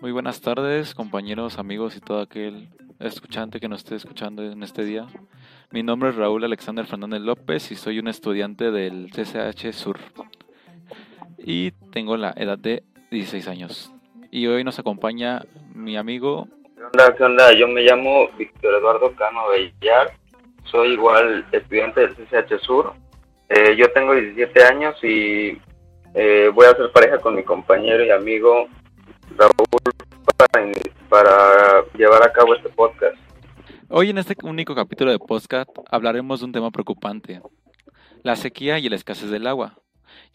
Muy buenas tardes, compañeros, amigos y todo aquel escuchante que nos esté escuchando en este día. Mi nombre es Raúl Alexander Fernández López y soy un estudiante del CCH Sur. Y tengo la edad de 16 años. Y hoy nos acompaña mi amigo. ¿Qué onda? ¿Qué onda? Yo me llamo Víctor Eduardo Cano Bellar. Soy igual estudiante del CCH Sur. Eh, yo tengo 17 años y eh, voy a ser pareja con mi compañero y amigo Raúl para, llevar a cabo este podcast. Hoy en este único capítulo de podcast hablaremos de un tema preocupante, la sequía y la escasez del agua,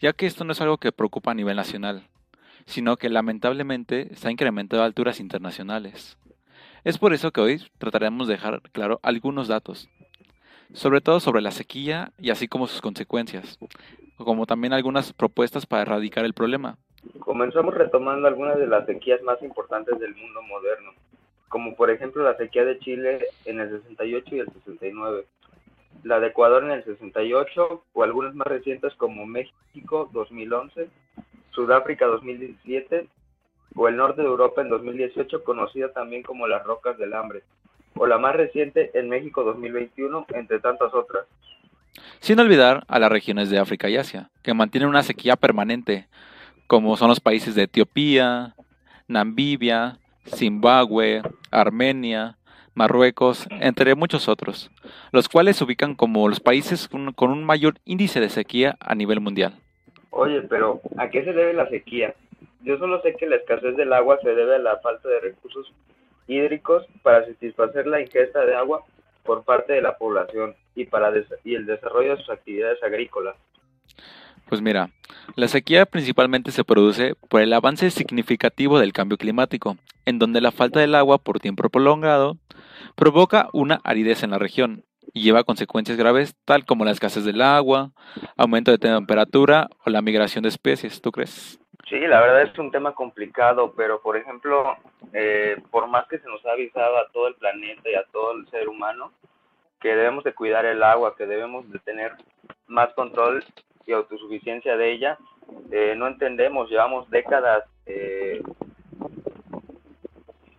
ya que esto no es algo que preocupa a nivel nacional, sino que lamentablemente está incrementando a alturas internacionales. Es por eso que hoy trataremos de dejar claro algunos datos, sobre todo sobre la sequía y así como sus consecuencias, como también algunas propuestas para erradicar el problema. Comenzamos retomando algunas de las sequías más importantes del mundo moderno, como por ejemplo la sequía de Chile en el 68 y el 69, la de Ecuador en el 68 o algunas más recientes como México 2011, Sudáfrica 2017 o el norte de Europa en 2018 conocida también como las rocas del hambre, o la más reciente en México 2021 entre tantas otras. Sin olvidar a las regiones de África y Asia, que mantienen una sequía permanente, como son los países de Etiopía, Namibia, Zimbabue, Armenia, Marruecos, entre muchos otros, los cuales se ubican como los países con un mayor índice de sequía a nivel mundial. Oye, pero ¿a qué se debe la sequía? Yo solo sé que la escasez del agua se debe a la falta de recursos hídricos para satisfacer la ingesta de agua por parte de la población y para y el desarrollo de sus actividades agrícolas. Pues mira, la sequía principalmente se produce por el avance significativo del cambio climático, en donde la falta del agua por tiempo prolongado provoca una aridez en la región y lleva consecuencias graves tal como la escasez del agua, aumento de temperatura o la migración de especies, ¿tú crees? Sí, la verdad es un tema complicado, pero por ejemplo, eh, por más que se nos ha avisado a todo el planeta y a todo el ser humano que debemos de cuidar el agua, que debemos de tener más control y autosuficiencia de ella, eh, no entendemos, llevamos décadas eh,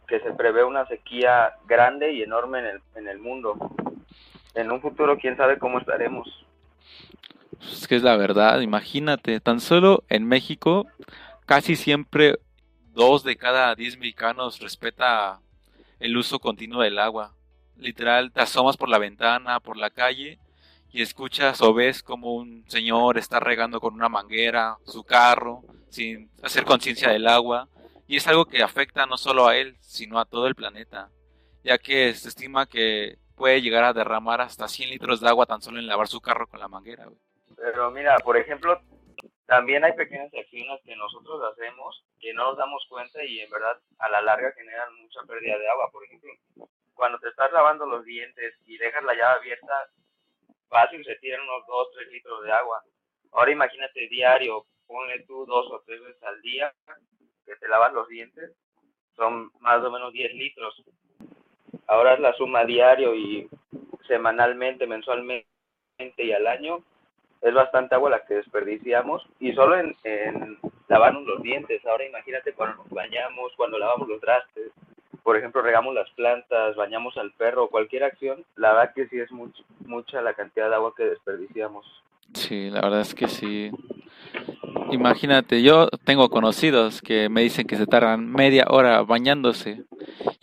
que se prevé una sequía grande y enorme en el, en el mundo. En un futuro, quién sabe cómo estaremos. Es que es la verdad, imagínate, tan solo en México, casi siempre dos de cada diez mexicanos respeta el uso continuo del agua. Literal, te asomas por la ventana, por la calle y escuchas o ves como un señor está regando con una manguera su carro sin hacer conciencia del agua y es algo que afecta no solo a él sino a todo el planeta ya que se estima que puede llegar a derramar hasta 100 litros de agua tan solo en lavar su carro con la manguera. Pero mira, por ejemplo, también hay pequeñas acciones que nosotros hacemos que no nos damos cuenta y en verdad a la larga generan mucha pérdida de agua. Por ejemplo, cuando te estás lavando los dientes y dejas la llave abierta, fácil se tiran unos 2, 3 litros de agua. Ahora imagínate diario, ponle tú dos o tres veces al día que te lavas los dientes, son más o menos 10 litros. Ahora es la suma diario y semanalmente, mensualmente y al año, es bastante agua la que desperdiciamos y solo en, lavarnos los dientes. Ahora imagínate cuando nos bañamos, cuando lavamos los trastes, por ejemplo, regamos las plantas, bañamos al perro, cualquier acción, la verdad que sí es mucha la cantidad de agua que desperdiciamos. Sí, la verdad es que sí. Imagínate, yo tengo conocidos que me dicen que se tardan media hora bañándose.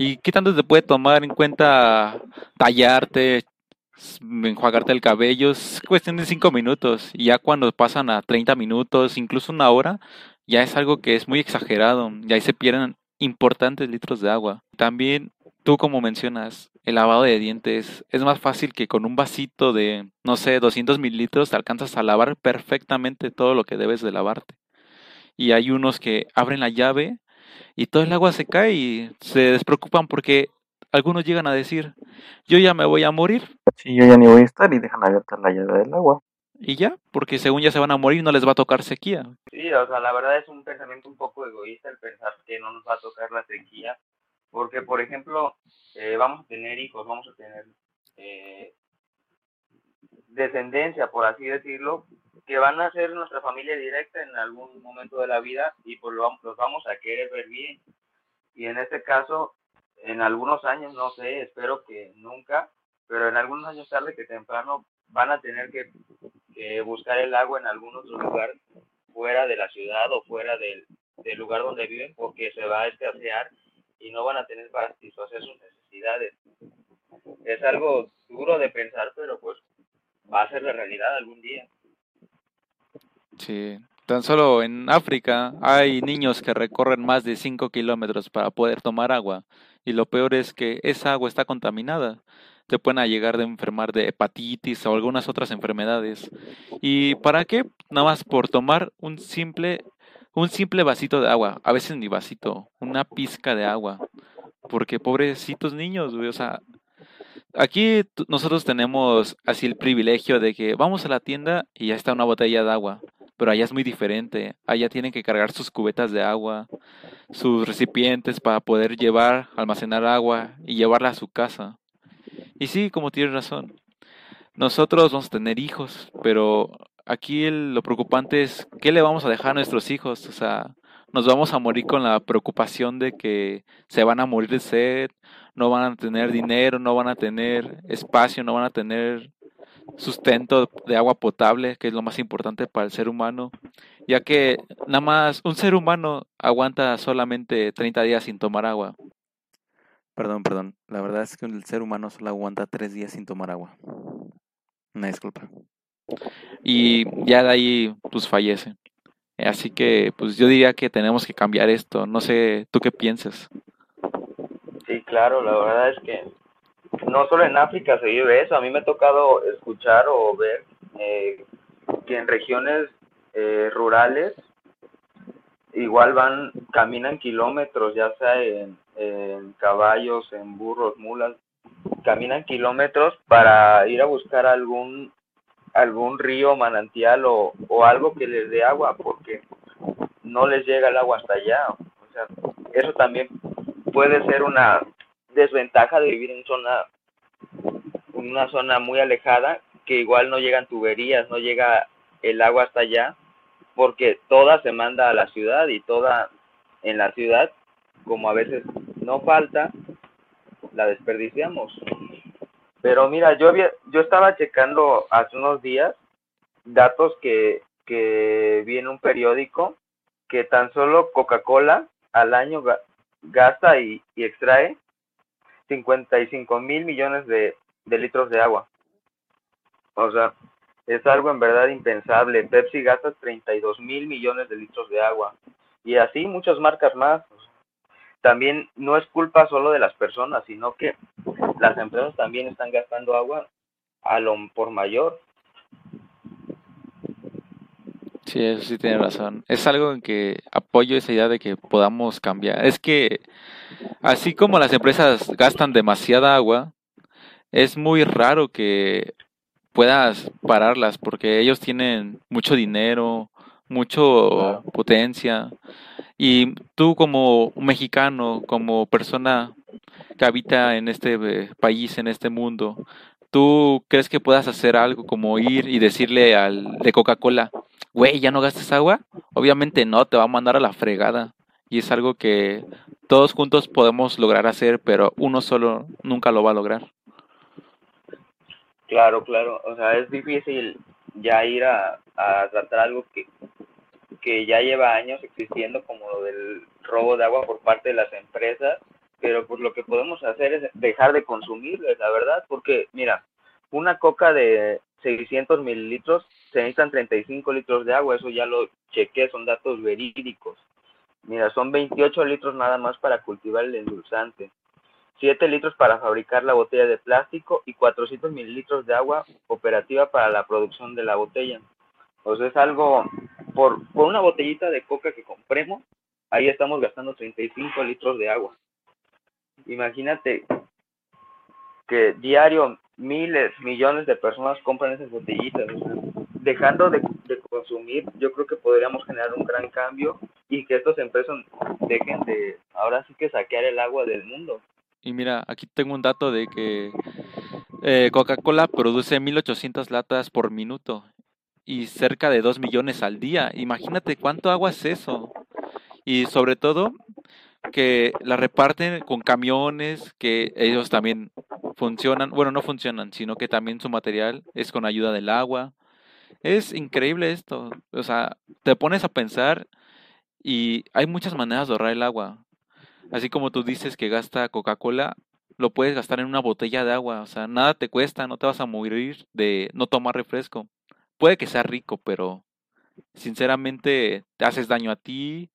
¿Y qué tanto te puede tomar en cuenta tallarte, enjuagarte el cabello? Es cuestión de cinco minutos. Y ya cuando pasan a 30 minutos, incluso una hora, ya es algo que es muy exagerado. Y ahí se pierden importantes litros de agua. También, tú como mencionas, el lavado de dientes es más fácil que con un vasito de, no sé, 200 mililitros te alcanzas a lavar perfectamente todo lo que debes de lavarte. Y hay unos que abren la llave y todo el agua se cae y se despreocupan porque algunos llegan a decir, yo ya me voy a morir. Sí, yo ya ni voy a estar y dejan abierta la llave del agua y ya, porque según ya se van a morir no les va a tocar sequía. Sí, o sea, la verdad es un pensamiento un poco egoísta el pensar que no nos va a tocar la sequía, Porque, por ejemplo, eh, vamos a tener hijos, vamos a tener eh, descendencia, por así decirlo, que van a ser nuestra familia directa en algún momento de la vida y pues los vamos a querer ver bien. Y en este caso, en algunos años, no sé, espero que nunca, pero en algunos años tarde que temprano van a tener que, buscar el agua en algún otro lugar fuera de la ciudad o fuera del, lugar donde viven porque se va a escasear y no van a tener para satisfacer sus necesidades. Es algo duro de pensar, pero pues va a ser la realidad algún día. Sí, tan solo en África hay niños que recorren más de 5 kilómetros para poder tomar agua y lo peor es que esa agua está contaminada. Te pueden llegar de enfermar de hepatitis o algunas otras enfermedades. ¿Y para qué? Nada más por tomar un simple un simple vasito de agua, a veces ni vasito, una pizca de agua. Porque pobrecitos niños, güey, o sea, aquí nosotros tenemos así el privilegio de que vamos a la tienda y ya está una botella de agua, pero allá es muy diferente. Allá tienen que cargar sus cubetas de agua, sus recipientes para poder llevar, almacenar agua y llevarla a su casa. Y sí, como tienes razón, nosotros vamos a tener hijos, pero aquí lo preocupante es qué le vamos a dejar a nuestros hijos. O sea, nos vamos a morir con la preocupación de que se van a morir de sed, no van a tener dinero, no van a tener espacio, no van a tener sustento de agua potable, que es lo más importante para el ser humano, ya que nada más un ser humano aguanta solamente 30 días sin tomar agua. Perdón, perdón, la verdad es que el ser humano solo aguanta 3 días sin tomar agua. Una disculpa y ya de ahí pues fallece. Así que pues yo diría que tenemos que cambiar esto. No sé, ¿tú qué piensas? Claro, la verdad es que no solo en África se vive eso. A mí me ha tocado escuchar o ver eh, que en regiones eh, rurales igual van, caminan kilómetros, ya sea en, en caballos, en burros, mulas, caminan kilómetros para ir a buscar algún algún río, manantial o, o algo que les dé agua, porque no les llega el agua hasta allá. O sea, eso también puede ser una desventaja de vivir en zona, una zona muy alejada, que igual no llegan tuberías, no llega el agua hasta allá, porque toda se manda a la ciudad y toda en la ciudad, como a veces no falta, la desperdiciamos. Pero mira, yo había, yo estaba checando hace unos días datos que, que vi en un periódico que tan solo Coca-Cola al año gasta y, y, extrae 55 mil millones de, litros de agua. O sea, es algo en verdad impensable. Pepsi gasta 32 mil millones de litros de agua. Y así muchas marcas más también no es culpa solo de las personas, sino que las empresas también están gastando agua a lo por mayor. Sí, eso sí tiene razón. Es algo en que apoyo esa idea de que podamos cambiar. Es que así como las empresas gastan demasiada agua, es muy raro que puedas pararlas porque ellos tienen mucho dinero, mucho potencia y tú como mexicano, como persona que habita en este eh, país, en este mundo, ¿tú crees que puedas hacer algo como ir y decirle al de Coca-Cola, güey, ya no gastes agua? Obviamente no, te va a mandar a la fregada. Y es algo que todos juntos podemos lograr hacer, pero uno solo nunca lo va a lograr. Claro, claro. O sea, es difícil ya ir a, a tratar algo que que ya lleva años existiendo como lo del robo de agua por parte de las empresas, pero pues lo que podemos hacer es dejar de consumirles, la verdad, porque mira, una coca de 600 mililitros se necesitan 35 litros de agua, eso ya lo chequé, son datos verídicos. Mira, son 28 litros nada más para cultivar el endulzante, 7 litros para fabricar la botella de plástico y 400 mililitros de agua operativa para la producción de la botella. O sea, es algo, por, por una botellita de coca que compremos, ahí estamos gastando 35 litros de agua. Imagínate que diario miles, millones de personas compran esas botellitas. dejando de, consumir, yo creo que podríamos generar un gran cambio y que estas empresas dejen de, ahora sí que saquear el agua del mundo. Y mira, aquí tengo un dato de que eh, Coca-Cola produce 1.800 latas por minuto y cerca de 2 millones al día. Imagínate cuánto agua es eso. Y sobre todo que la reparten con camiones, que ellos también funcionan, bueno, no funcionan, sino que también su material es con ayuda del agua. Es increíble esto. O sea, te pones a pensar y hay muchas maneras de ahorrar el agua. Así como tú dices que gasta Coca-Cola, lo puedes gastar en una botella de agua. O sea, nada te cuesta, no te vas a morir de no tomar refresco. Puede que sea rico, pero sinceramente te haces daño a ti,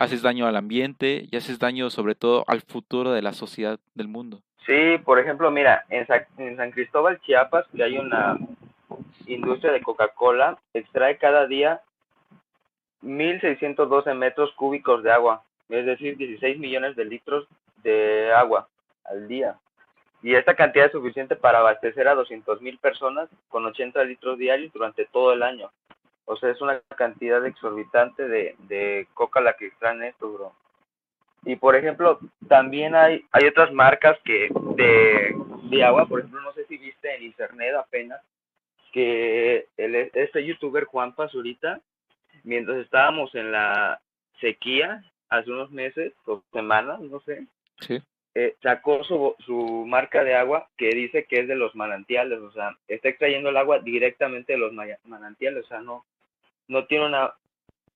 haces daño al ambiente y haces daño sobre todo al futuro de la sociedad del mundo. Sí, por ejemplo, mira, en San, Cristóbal, Chiapas, que hay una industria de Coca-Cola, extrae cada día 1.612 metros cúbicos de agua, es decir, 16 millones de litros de agua al día. Y esta cantidad es suficiente para abastecer a 200.000 personas con 80 litros diarios durante todo el año. O sea, es una cantidad exorbitante de, de coca la que extraen esto, bro. Y por ejemplo, también hay, hay otras marcas que de, de agua, por ejemplo, no sé si viste en internet apenas, que el, este youtuber Juan Pazurita, mientras estábamos en la sequía, hace unos meses o semanas, no sé, eh, sacó su, su marca de agua que dice que es de los manantiales, o sea, está extrayendo el agua directamente de los manantiales, o sea, no, no tiene una,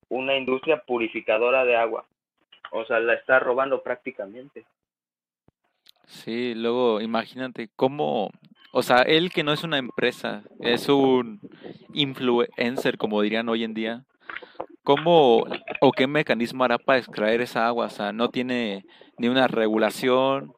una industria purificadora de agua. O sea, la está robando prácticamente. Sí, luego imagínate cómo, o sea, él que no es una empresa, es un influencer, como dirían hoy en día, ¿cómo o qué mecanismo hará para extraer esa agua? O sea, no tiene ni una regulación,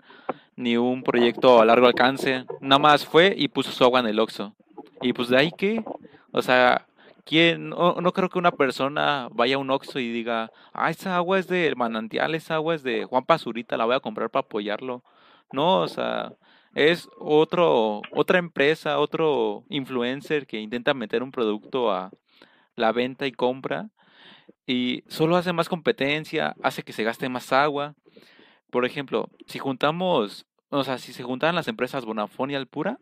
ni un proyecto a largo alcance, nada más fue y puso su agua en el Oxxo. Y pues de ahí que, o sea, ¿Quién? No, no, creo que una persona vaya a un Oxxo y diga, ah, esa agua es de manantial, esa agua es de Juan Pazurita, la voy a comprar para apoyarlo. No, o sea, es otro, otra empresa, otro influencer que intenta meter un producto a la venta y compra y solo hace más competencia, hace que se gaste más agua. Por ejemplo, si juntamos, o sea, si se juntaran las empresas Bonafón y Alpura,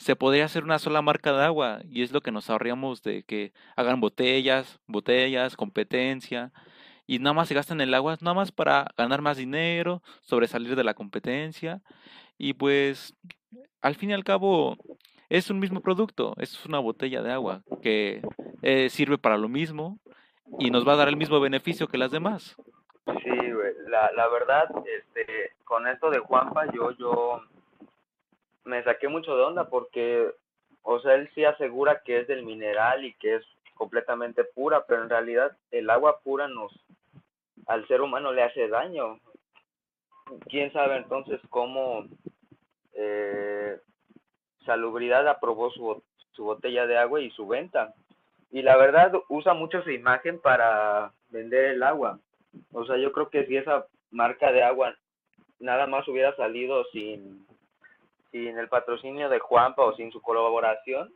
se podría hacer una sola marca de agua y es lo que nos ahorramos de que hagan botellas, botellas, competencia y nada más se gastan el agua, nada más para ganar más dinero, sobresalir de la competencia y pues al fin y al cabo es un mismo producto, es una botella de agua que eh, sirve para lo mismo y nos va a dar el mismo beneficio que las demás. Sí, la, la verdad, este, con esto de Juanpa, yo, yo me saqué mucho de onda porque, o sea, él sí asegura que es del mineral y que es completamente pura, pero en realidad el agua pura nos, al ser humano le hace daño. ¿Quién sabe entonces cómo eh, Salubridad aprobó su, su botella de agua y su venta? Y la verdad usa mucho su imagen para vender el agua. O sea, yo creo que si esa marca de agua nada más hubiera salido sin sin el patrocinio de Juanpa o sin su colaboración,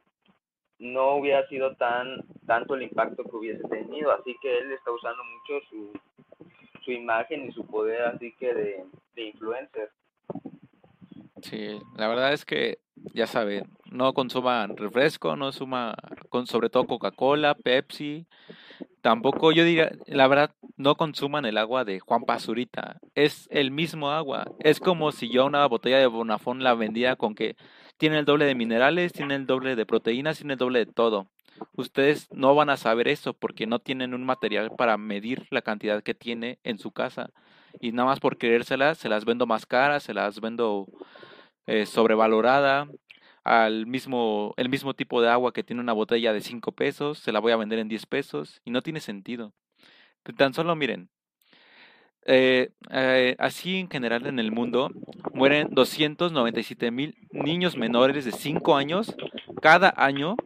no hubiera sido tan tanto el impacto que hubiese tenido. Así que él está usando mucho su, su imagen y su poder, así que de, de influencer. Sí, la verdad es que, ya saben, no consuman refresco, no suma, con sobre todo Coca-Cola, Pepsi, Tampoco yo diría, la verdad, no consuman el agua de Juan Pazurita. Es el mismo agua. Es como si yo una botella de Bonafón la vendía con que tiene el doble de minerales, tiene el doble de proteínas, tiene el doble de todo. Ustedes no van a saber eso porque no tienen un material para medir la cantidad que tiene en su casa. Y nada más por querérselas, se las vendo más caras, se las vendo eh, sobrevalorada al mismo, el mismo tipo de agua que tiene una botella de 5 pesos, se la voy a vender en 10 pesos y no tiene sentido. Tan solo miren, eh, eh, así en general en el mundo mueren 297 mil niños menores de 5 años cada año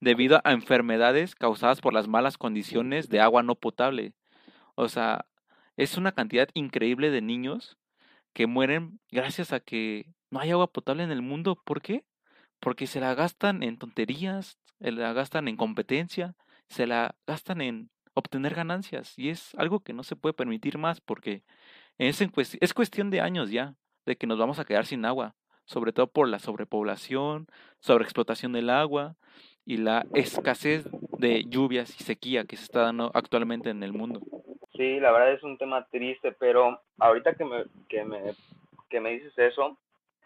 debido a enfermedades causadas por las malas condiciones de agua no potable. O sea, es una cantidad increíble de niños que mueren gracias a que no hay agua potable en el mundo. ¿Por qué? porque se la gastan en tonterías eh, la gastan en competencia, se la gastan en obtener ganancias y es algo que no se puede permitir más porque es, es cuestión de años ya de que nos vamos a quedar sin agua, sobre todo por la sobrepoblación, sobreexplotación del agua y la escasez de lluvias y sequía que se está dando actualmente en el mundo. Sí, la verdad es un tema triste, pero ahorita que me, que me, que me dices eso,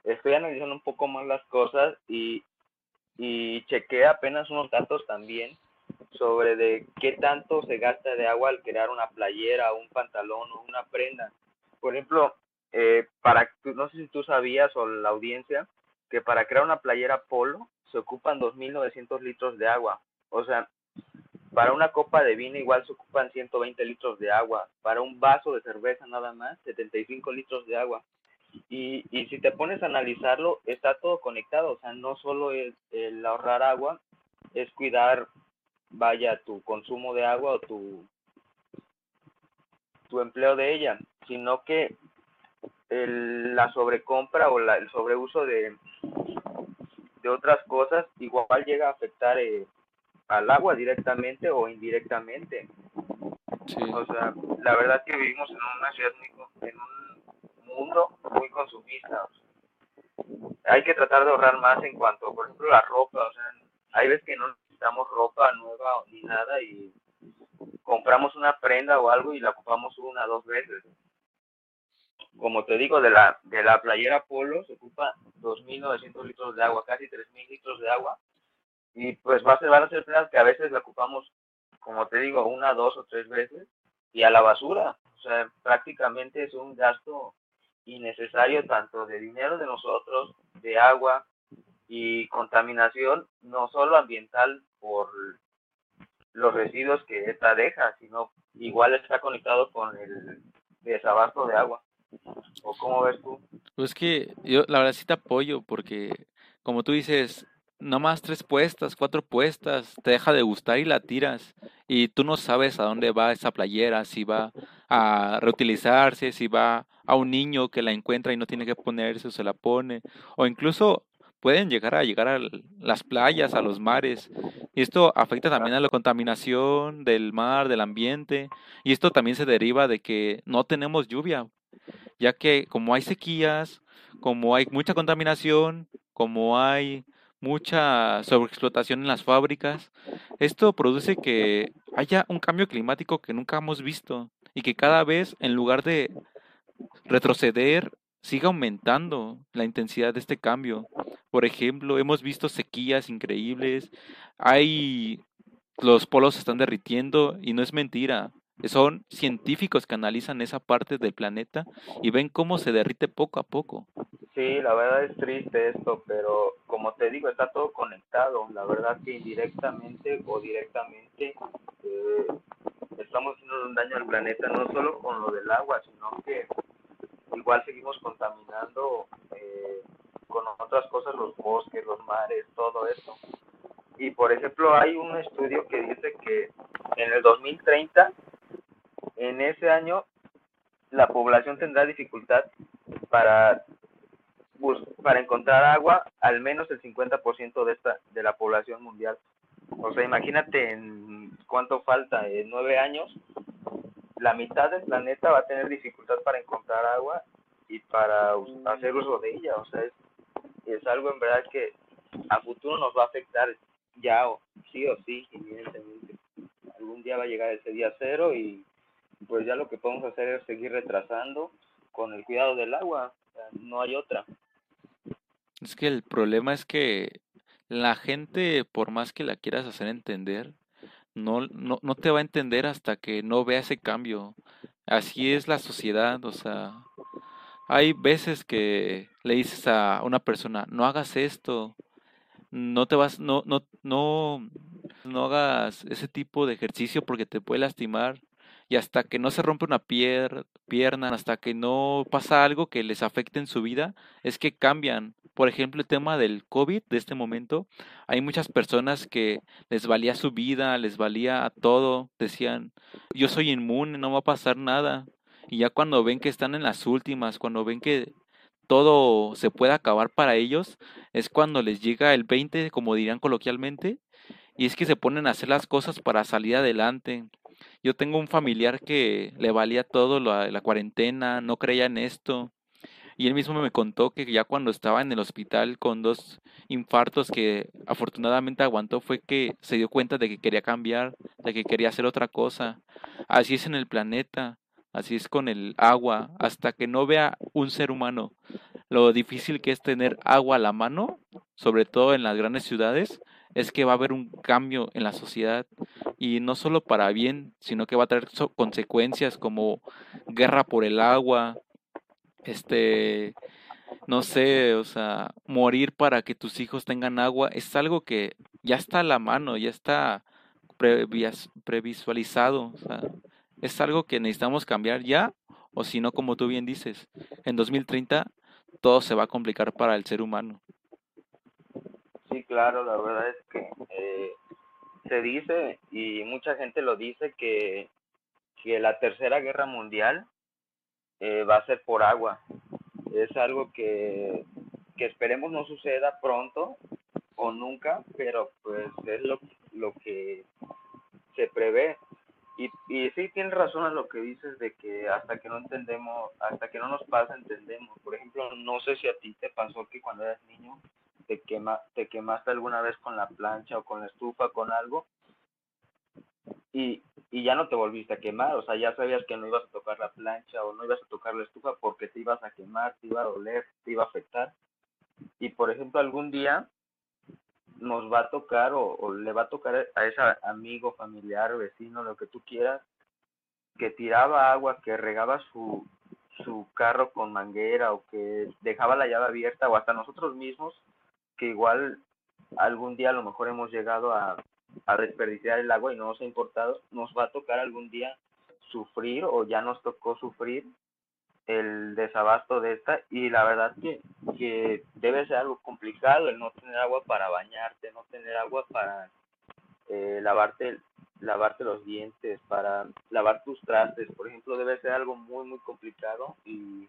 estoy analizando un poco más las cosas y, y chequé apenas unos datos también sobre de qué tanto se gasta de agua al crear una playera, un pantalón o una prenda. Por ejemplo, eh, para no sé si tú sabías o la audiencia que para crear una playera polo se ocupan 2.900 litros de agua. O sea, para una copa de vino igual se ocupan 120 litros de agua. Para un vaso de cerveza nada más, 75 litros de agua. Y, y si te pones a analizarlo, está todo conectado. O sea, no solo es el ahorrar agua, es cuidar, vaya, tu consumo de agua o tu, tu empleo de ella, sino que el, la sobrecompra o la, el sobreuso de, de otras cosas igual llega a afectar eh, al agua directamente o indirectamente. O sea, la verdad que vivimos en una ciudad muy, en un mundo muy consumista. hay que tratar de ahorrar más en cuanto, por ejemplo, la ropa. O sea, hay veces que no necesitamos ropa nueva ni nada y compramos una prenda o algo y la ocupamos una dos veces como te digo, de la, de la playera Polo se ocupa 2.900 litros de agua, casi 3.000 litros de agua. Y pues va a ser, van a ser prendas que a veces la ocupamos, como te digo, una, dos o tres veces. Y a la basura. O sea, prácticamente es un gasto innecesario tanto de dinero de nosotros, de agua y contaminación, no solo ambiental por los residuos que esta deja, sino igual está conectado con el desabasto de agua. ¿O cómo ves tú? Pues que yo la verdad sí te apoyo porque como tú dices, nomás tres puestas, cuatro puestas, te deja de gustar y la tiras. Y tú no sabes a dónde va esa playera, si va a reutilizarse, si va a un niño que la encuentra y no tiene que ponerse o se la pone. O incluso pueden llegar a llegar a las playas, a los mares. Y esto afecta también a la contaminación del mar, del ambiente. Y esto también se deriva de que no tenemos lluvia ya que como hay sequías, como hay mucha contaminación, como hay mucha sobreexplotación en las fábricas, esto produce que haya un cambio climático que nunca hemos visto y que cada vez en lugar de retroceder siga aumentando la intensidad de este cambio. Por ejemplo, hemos visto sequías increíbles, hay los polos se están derritiendo y no es mentira. Son científicos que analizan esa parte del planeta y ven cómo se derrite poco a poco. Sí, la verdad es triste esto, pero como te digo, está todo conectado. La verdad que indirectamente o directamente eh, estamos haciendo un daño al planeta, no solo con lo del agua, sino que igual seguimos contaminando eh, con otras cosas, los bosques, los mares, todo eso. Y por ejemplo, hay un estudio que dice que en el 2030 en ese año la población tendrá dificultad para para encontrar agua al menos el 50% de esta de la población mundial. O sea, imagínate en cuánto falta, en nueve años, la mitad del planeta va a tener dificultad para encontrar agua y para hacer uso de ella. O sea, es, algo en verdad que a futuro nos va a afectar ya, sí o sí, evidentemente. Algún día va a llegar ese día cero y pues ya lo que podemos hacer es seguir retrasando con el cuidado del agua, no hay otra. Es que el problema es que la gente, por más que la quieras hacer entender, no, no, no te va a entender hasta que no vea ese cambio. Así es la sociedad, o sea, hay veces que le dices a una persona, no hagas esto, no te vas, no, no, no, no hagas ese tipo de ejercicio porque te puede lastimar y hasta que no se rompe una pierna, hasta que no pasa algo que les afecte en su vida, es que cambian. Por ejemplo, el tema del COVID de este momento, hay muchas personas que les valía su vida, les valía todo, decían, yo soy inmune, no va a pasar nada. Y ya cuando ven que están en las últimas, cuando ven que todo se puede acabar para ellos, es cuando les llega el 20, como dirían coloquialmente, y es que se ponen a hacer las cosas para salir adelante. Yo tengo un familiar que le valía todo la, la cuarentena, no creía en esto, y él mismo me contó que ya cuando estaba en el hospital con dos infartos que afortunadamente aguantó fue que se dio cuenta de que quería cambiar, de que quería hacer otra cosa. Así es en el planeta, así es con el agua, hasta que no vea un ser humano lo difícil que es tener agua a la mano, sobre todo en las grandes ciudades, es que va a haber un cambio en la sociedad y no solo para bien, sino que va a traer consecuencias como guerra por el agua, este, no sé, o sea, morir para que tus hijos tengan agua, es algo que ya está a la mano, ya está previsualizado, es algo que necesitamos cambiar ya, o si no, como tú bien dices, en 2030 todo se va a complicar para el ser humano. Sí, claro, la verdad es que eh, se dice, y mucha gente lo dice, que, que la tercera guerra mundial eh, va a ser por agua. Es algo que, que esperemos no suceda pronto o nunca, pero pues es lo, lo que se prevé. Y, y sí tienes razón en lo que dices de que hasta que no entendemos, hasta que no nos pasa, entendemos. Por ejemplo, no sé si a ti te pasó que cuando eras niño te, quema, te quemaste alguna vez con la plancha o con la estufa, con algo, y, y ya no te volviste a quemar, o sea, ya sabías que no ibas a tocar la plancha o no ibas a tocar la estufa porque te ibas a quemar, te iba a doler, te iba a afectar. Y por ejemplo, algún día nos va a tocar o, le va a tocar a ese amigo, familiar, vecino, lo que tú quieras, que tiraba agua, que regaba su, su carro con manguera o que dejaba la llave abierta o hasta nosotros mismos, igual algún día a lo mejor hemos llegado a, a desperdiciar el agua y no nos ha importado, nos va a tocar algún día sufrir o ya nos tocó sufrir el desabasto de esta y la verdad que, que debe ser algo complicado el no tener agua para bañarte, no tener agua para eh, lavarte lavarte los dientes, para lavar tus trastes, por ejemplo, debe ser algo muy muy complicado y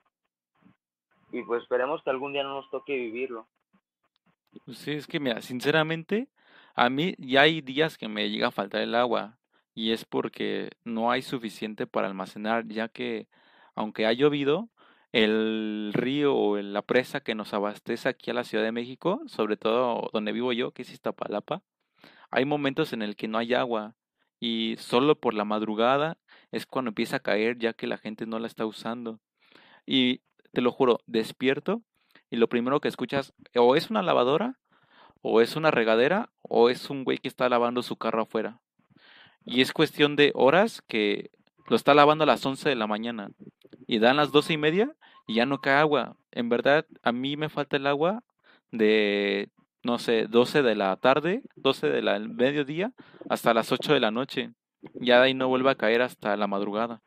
y pues esperemos que algún día no nos toque vivirlo. Sí, es que mira, sinceramente, a mí ya hay días que me llega a faltar el agua y es porque no hay suficiente para almacenar, ya que aunque ha llovido, el río o la presa que nos abastece aquí a la Ciudad de México, sobre todo donde vivo yo, que es Iztapalapa, hay momentos en el que no hay agua y solo por la madrugada es cuando empieza a caer ya que la gente no la está usando. Y te lo juro, despierto y lo primero que escuchas o es una lavadora o es una regadera o es un güey que está lavando su carro afuera. Y es cuestión de horas que lo está lavando a las 11 de la mañana y dan las doce y media y ya no cae agua. En verdad, a mí me falta el agua de, no sé, 12 de la tarde, 12 del mediodía hasta las 8 de la noche. Ya de ahí no vuelve a caer hasta la madrugada.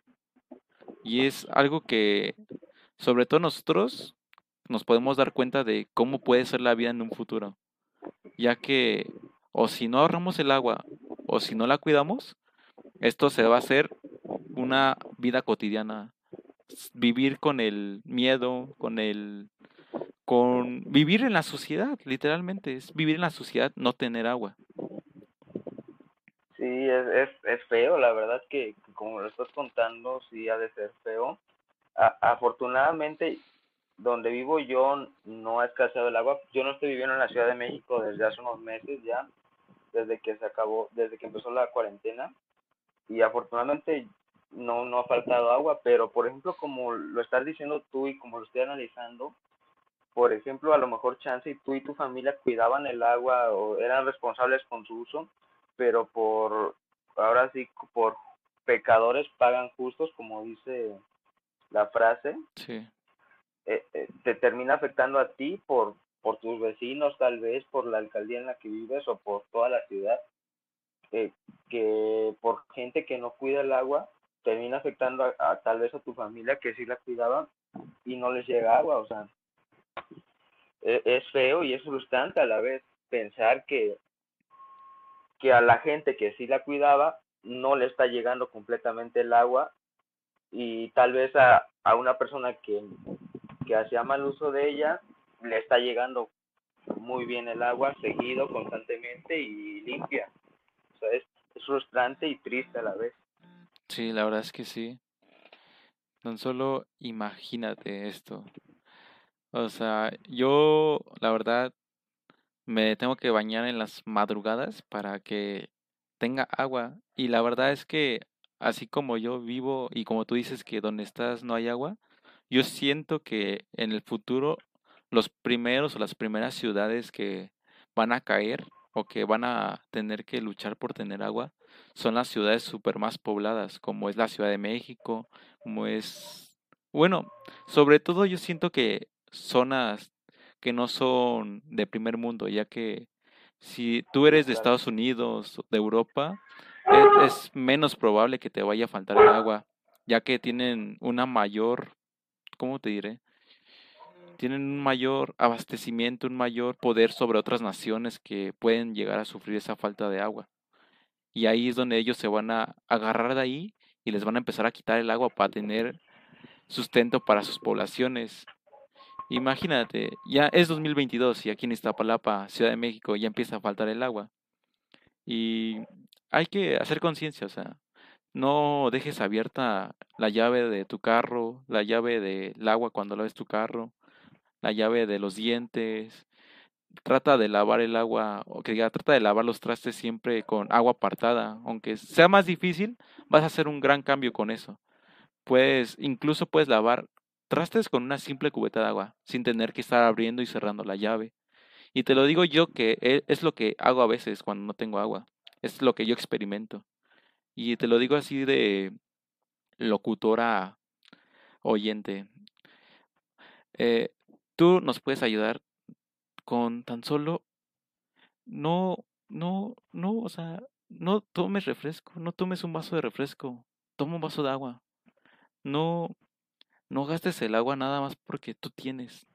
Y es algo que, sobre todo nosotros, nos podemos dar cuenta de cómo puede ser la vida en un futuro ya que o si no ahorramos el agua o si no la cuidamos, esto se va a hacer una vida cotidiana. Vivir con el miedo, con el con vivir en la sociedad, literalmente, es vivir en la sociedad, no tener agua. Sí, es, es, es feo, la verdad que, como lo estás contando, sí ha de ser feo. afortunadamente donde vivo yo no ha escaseado el agua. Yo no estoy viviendo en la Ciudad de México desde hace unos meses ya, desde que se acabó, desde que empezó la cuarentena. Y afortunadamente no, no ha faltado agua, pero por ejemplo, como lo estás diciendo tú y como lo estoy analizando, por ejemplo, a lo mejor Chance y tú y tu familia cuidaban el agua o eran responsables con su uso, pero por, ahora sí, por pecadores pagan justos, como dice la frase. Sí. Eh, eh, te termina afectando a ti por, por tus vecinos, tal vez por la alcaldía en la que vives o por toda la ciudad, eh, que por gente que no cuida el agua, termina afectando a, tal vez a tu familia que sí la cuidaba y no les llega agua, o sea, e, es, feo y es frustrante a la vez pensar que, que a la gente que sí la cuidaba no le está llegando completamente el agua y tal vez a, a una persona que que hacía mal uso de ella, le está llegando muy bien el agua, seguido, constantemente y limpia. O sea, es, frustrante y triste a la vez. Sí, la verdad es que sí. Tan solo imagínate esto. O sea, yo, la verdad, me tengo que bañar en las madrugadas para que tenga agua. Y la verdad es que así como yo vivo y como tú dices que donde estás no hay agua, yo siento que en el futuro los primeros o las primeras ciudades que van a caer o que van a tener que luchar por tener agua son las ciudades super más pobladas, como es la Ciudad de México, como es... Bueno, sobre todo yo siento que zonas que no son de primer mundo, ya que si tú eres de Estados Unidos, de Europa, es, menos probable que te vaya a faltar el agua, ya que tienen una mayor, ¿cómo te diré? Tienen un mayor abastecimiento, un mayor poder sobre otras naciones que pueden llegar a sufrir esa falta de agua. Y ahí es donde ellos se van a agarrar de ahí y les van a empezar a quitar el agua para tener sustento para sus poblaciones. Imagínate, ya es 2022 y aquí en Iztapalapa, Ciudad de México, ya empieza a faltar el agua. Y hay que hacer conciencia, o sea, no dejes abierta la llave de tu carro, la llave del agua cuando laves tu carro, la llave de los dientes. Trata de lavar el agua, o que diga, trata de lavar los trastes siempre con agua apartada. Aunque sea más difícil, vas a hacer un gran cambio con eso. Pues incluso puedes lavar trastes con una simple cubeta de agua, sin tener que estar abriendo y cerrando la llave. Y te lo digo yo que e, es lo que hago a veces cuando no tengo agua. Es lo que yo experimento. Y te lo digo así de locutora oyente. Eh, tú nos puedes ayudar con tan solo no, no, no, o sea, no tomes refresco, no tomes un vaso de refresco, toma un vaso de agua. No, no gastes el agua nada más porque tú tienes.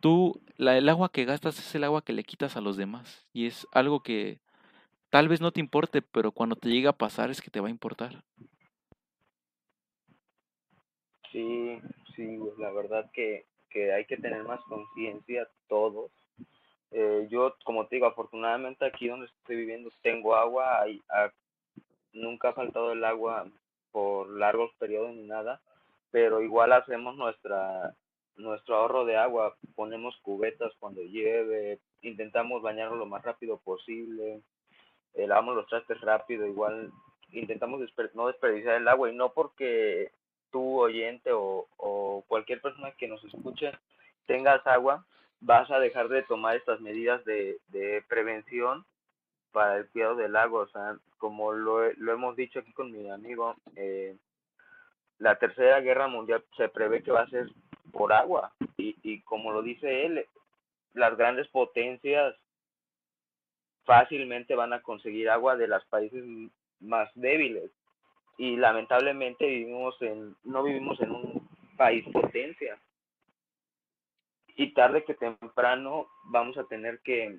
Tú, la, el agua que gastas es el agua que le quitas a los demás. Y es algo que Tal vez no te importe, pero cuando te llega a pasar es que te va a importar. Sí, sí, la verdad que, que hay que tener más conciencia todos. Eh, yo, como te digo, afortunadamente aquí donde estoy viviendo tengo agua, hay, nunca ha faltado el agua por largos periodos ni nada, pero igual hacemos nuestra nuestro ahorro de agua, ponemos cubetas cuando llueve, intentamos bañarnos lo más rápido posible, lavamos los trastes rápido, igual intentamos no desperdiciar el agua y no porque tú oyente o, cualquier persona que nos escuche tengas agua, vas a dejar de tomar estas medidas de, de prevención para el cuidado del agua. O sea, como lo, lo hemos dicho aquí con mi amigo, eh, la tercera guerra mundial se prevé que va a ser por agua. Y, y como lo dice él, las grandes potencias fácilmente van a conseguir agua de los países más débiles. Y lamentablemente vivimos en, no vivimos en un país potencia. Y tarde que temprano vamos a tener que,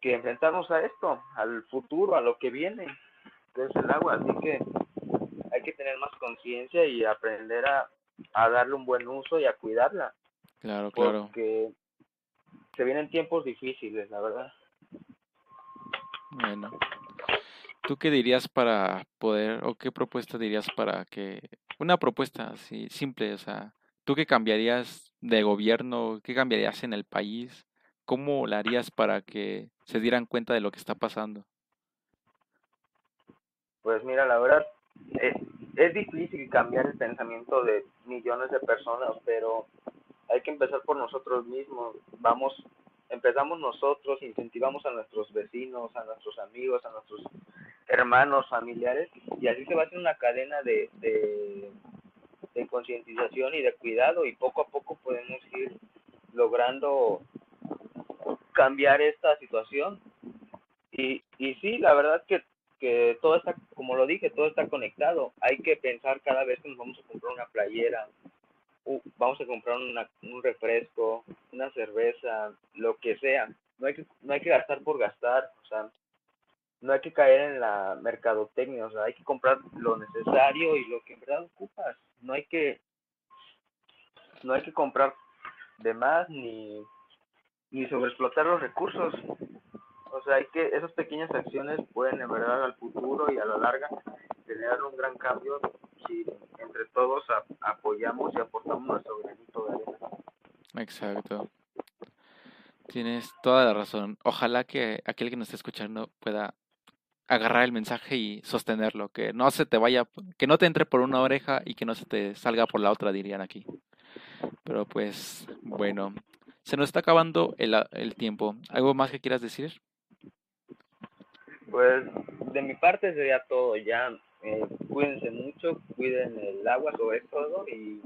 que enfrentarnos a esto, al futuro, a lo que viene, que es el agua. Así que hay que tener más conciencia y aprender a, a darle un buen uso y a cuidarla. Claro, claro. Porque se vienen tiempos difíciles, la verdad. Bueno, ¿tú qué dirías para poder, o qué propuesta dirías para que, una propuesta así simple, o sea, ¿tú qué cambiarías de gobierno? ¿Qué cambiarías en el país? ¿Cómo lo harías para que se dieran cuenta de lo que está pasando? Pues mira, la verdad, es, es difícil cambiar el pensamiento de millones de personas, pero hay que empezar por nosotros mismos. Vamos, empezamos nosotros, incentivamos a nuestros vecinos, a nuestros amigos, a nuestros hermanos, familiares, y así se va a hacer una cadena de, de, concientización y de cuidado, y poco a poco podemos ir logrando cambiar esta situación. Y, y sí, la verdad que, que todo está, como lo dije, todo está conectado. Hay que pensar cada vez que nos vamos a comprar una playera, vamos a comprar un refresco, una cerveza, lo que sea. No hay que, no hay que gastar por gastar, o sea, no hay que caer en la mercadotecnia, o sea, hay que comprar lo necesario y lo que en verdad ocupas. No hay que, no hay que comprar de más ni, ni sobreexplotar los recursos. O sea, hay que esas pequeñas acciones pueden en verdad al futuro y a la larga tener un gran cambio si todos apoyamos y aportamos nuestro granito de arena. Exacto. Tienes toda la razón. Ojalá que aquel que nos esté escuchando pueda agarrar el mensaje y sostenerlo, que no se te vaya, que no te entre por una oreja y que no se te salga por la otra, dirían aquí. Pero pues, bueno, se nos está acabando el, el tiempo. ¿Algo más que quieras decir? Pues de mi parte sería todo ya. Eh, cuídense mucho, cuiden el agua sobre todo y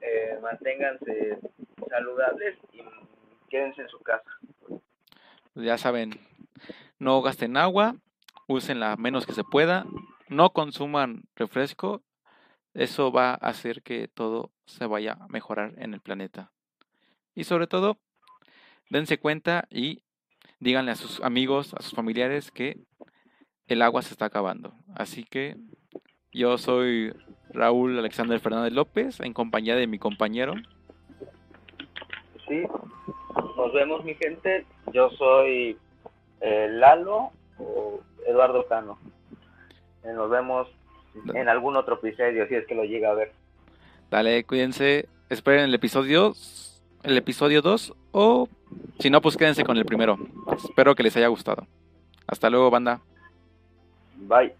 eh, manténganse saludables y quédense en su casa. Pues ya saben, no gasten agua, úsenla menos que se pueda, no consuman refresco, eso va a hacer que todo se vaya a mejorar en el planeta. Y sobre todo, dense cuenta y díganle a sus amigos, a sus familiares que el agua se está acabando. Así que yo soy Raúl Alexander Fernández López en compañía de mi compañero. Sí, nos vemos, mi gente. Yo soy eh, Lalo o Eduardo Cano. Eh, nos vemos en algún otro episodio, si es que lo llega a ver. Dale, cuídense. Esperen el episodio, el episodio 2 o si no, pues quédense con el primero. Espero que les haya gustado. Hasta luego, banda. Bye.